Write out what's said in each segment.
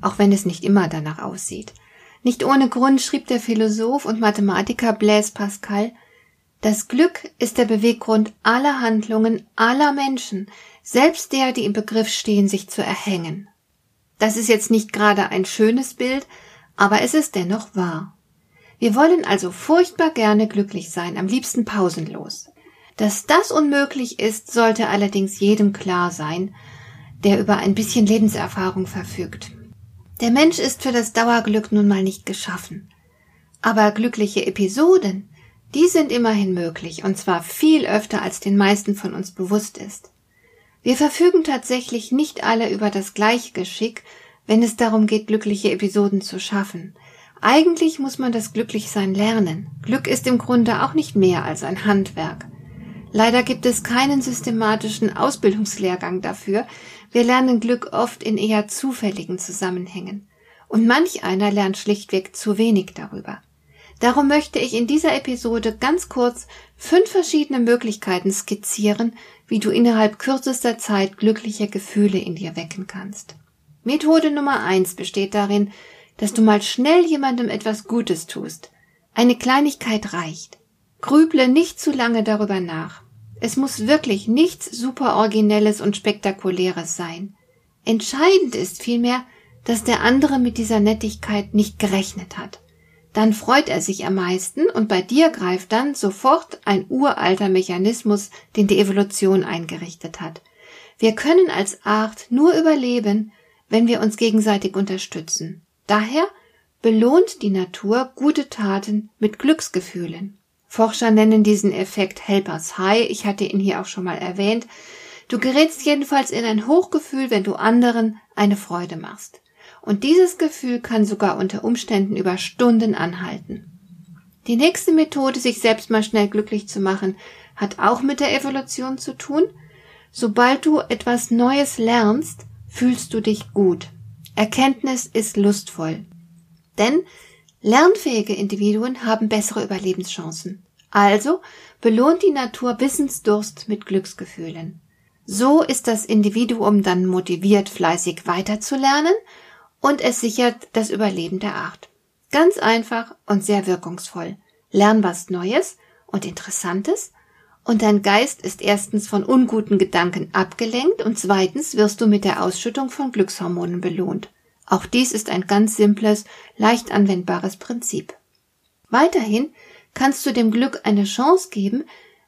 auch wenn es nicht immer danach aussieht. Nicht ohne Grund schrieb der Philosoph und Mathematiker Blaise Pascal, das Glück ist der Beweggrund aller Handlungen aller Menschen, selbst der, die im Begriff stehen, sich zu erhängen. Das ist jetzt nicht gerade ein schönes Bild, aber es ist dennoch wahr. Wir wollen also furchtbar gerne glücklich sein, am liebsten pausenlos. Dass das unmöglich ist, sollte allerdings jedem klar sein, der über ein bisschen Lebenserfahrung verfügt. Der Mensch ist für das Dauerglück nun mal nicht geschaffen. Aber glückliche Episoden, die sind immerhin möglich, und zwar viel öfter als den meisten von uns bewusst ist. Wir verfügen tatsächlich nicht alle über das gleiche Geschick, wenn es darum geht, glückliche Episoden zu schaffen. Eigentlich muss man das Glücklichsein lernen. Glück ist im Grunde auch nicht mehr als ein Handwerk. Leider gibt es keinen systematischen Ausbildungslehrgang dafür, wir lernen Glück oft in eher zufälligen Zusammenhängen. Und manch einer lernt schlichtweg zu wenig darüber. Darum möchte ich in dieser Episode ganz kurz fünf verschiedene Möglichkeiten skizzieren, wie du innerhalb kürzester Zeit glückliche Gefühle in dir wecken kannst. Methode Nummer eins besteht darin, dass du mal schnell jemandem etwas Gutes tust. Eine Kleinigkeit reicht. Grüble nicht zu lange darüber nach. Es muss wirklich nichts super Originelles und Spektakuläres sein. Entscheidend ist vielmehr, dass der andere mit dieser Nettigkeit nicht gerechnet hat. Dann freut er sich am meisten und bei dir greift dann sofort ein uralter Mechanismus, den die Evolution eingerichtet hat. Wir können als Art nur überleben, wenn wir uns gegenseitig unterstützen. Daher belohnt die Natur gute Taten mit Glücksgefühlen. Forscher nennen diesen Effekt Helpers High. Ich hatte ihn hier auch schon mal erwähnt. Du gerätst jedenfalls in ein Hochgefühl, wenn du anderen eine Freude machst. Und dieses Gefühl kann sogar unter Umständen über Stunden anhalten. Die nächste Methode, sich selbst mal schnell glücklich zu machen, hat auch mit der Evolution zu tun. Sobald du etwas Neues lernst, fühlst du dich gut. Erkenntnis ist lustvoll. Denn Lernfähige Individuen haben bessere Überlebenschancen. Also belohnt die Natur Wissensdurst mit Glücksgefühlen. So ist das Individuum dann motiviert, fleißig weiterzulernen und es sichert das Überleben der Art. Ganz einfach und sehr wirkungsvoll. Lern was Neues und Interessantes und dein Geist ist erstens von unguten Gedanken abgelenkt und zweitens wirst du mit der Ausschüttung von Glückshormonen belohnt. Auch dies ist ein ganz simples, leicht anwendbares Prinzip. Weiterhin kannst du dem Glück eine Chance geben,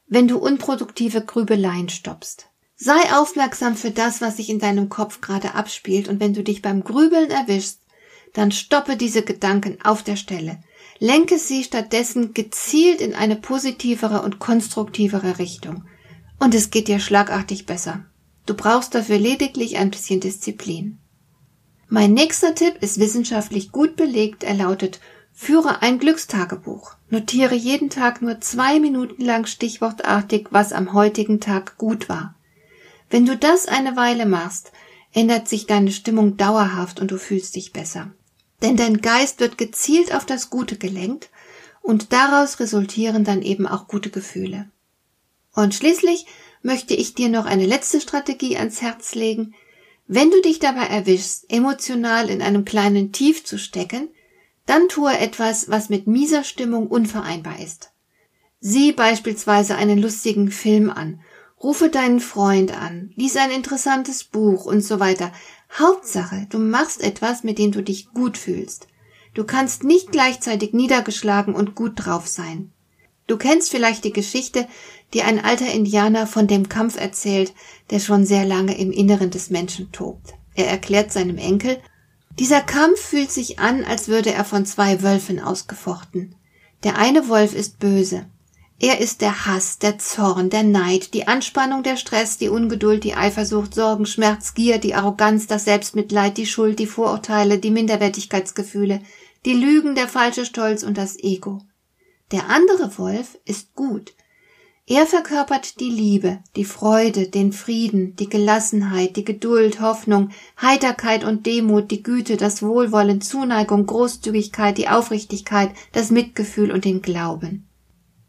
wenn du unproduktive Grübeleien stoppst. Sei aufmerksam für das, was sich in deinem Kopf gerade abspielt, und wenn du dich beim Grübeln erwischst, dann stoppe diese Gedanken auf der Stelle. Lenke sie stattdessen gezielt in eine positivere und konstruktivere Richtung. Und es geht dir schlagartig besser. Du brauchst dafür lediglich ein bisschen Disziplin. Mein nächster Tipp ist wissenschaftlich gut belegt. Er lautet, führe ein Glückstagebuch. Notiere jeden Tag nur zwei Minuten lang stichwortartig, was am heutigen Tag gut war. Wenn du das eine Weile machst, ändert sich deine Stimmung dauerhaft und du fühlst dich besser. Denn dein Geist wird gezielt auf das Gute gelenkt und daraus resultieren dann eben auch gute Gefühle. Und schließlich möchte ich dir noch eine letzte Strategie ans Herz legen, wenn du dich dabei erwischst, emotional in einem kleinen Tief zu stecken, dann tue etwas, was mit mieser Stimmung unvereinbar ist. Sieh beispielsweise einen lustigen Film an, rufe deinen Freund an, lies ein interessantes Buch und so weiter. Hauptsache, du machst etwas, mit dem du dich gut fühlst. Du kannst nicht gleichzeitig niedergeschlagen und gut drauf sein. Du kennst vielleicht die Geschichte, die ein alter Indianer von dem Kampf erzählt, der schon sehr lange im Inneren des Menschen tobt. Er erklärt seinem Enkel, dieser Kampf fühlt sich an, als würde er von zwei Wölfen ausgefochten. Der eine Wolf ist böse. Er ist der Hass, der Zorn, der Neid, die Anspannung, der Stress, die Ungeduld, die Eifersucht, Sorgen, Schmerz, Gier, die Arroganz, das Selbstmitleid, die Schuld, die Vorurteile, die Minderwertigkeitsgefühle, die Lügen, der falsche Stolz und das Ego. Der andere Wolf ist gut. Er verkörpert die Liebe, die Freude, den Frieden, die Gelassenheit, die Geduld, Hoffnung, Heiterkeit und Demut, die Güte, das Wohlwollen, Zuneigung, Großzügigkeit, die Aufrichtigkeit, das Mitgefühl und den Glauben.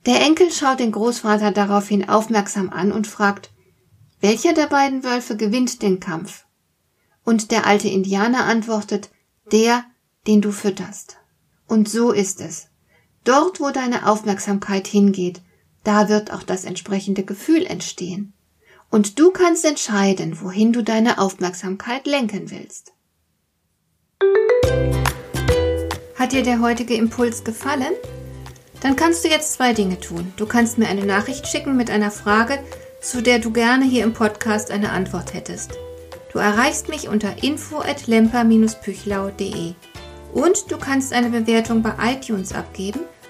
Der Enkel schaut den Großvater daraufhin aufmerksam an und fragt, welcher der beiden Wölfe gewinnt den Kampf? Und der alte Indianer antwortet, der, den du fütterst. Und so ist es. Dort, wo deine Aufmerksamkeit hingeht, da wird auch das entsprechende Gefühl entstehen. Und du kannst entscheiden, wohin du deine Aufmerksamkeit lenken willst. Hat dir der heutige Impuls gefallen? Dann kannst du jetzt zwei Dinge tun. Du kannst mir eine Nachricht schicken mit einer Frage, zu der du gerne hier im Podcast eine Antwort hättest. Du erreichst mich unter info@lemper-püchlau.de. Und du kannst eine Bewertung bei iTunes abgeben,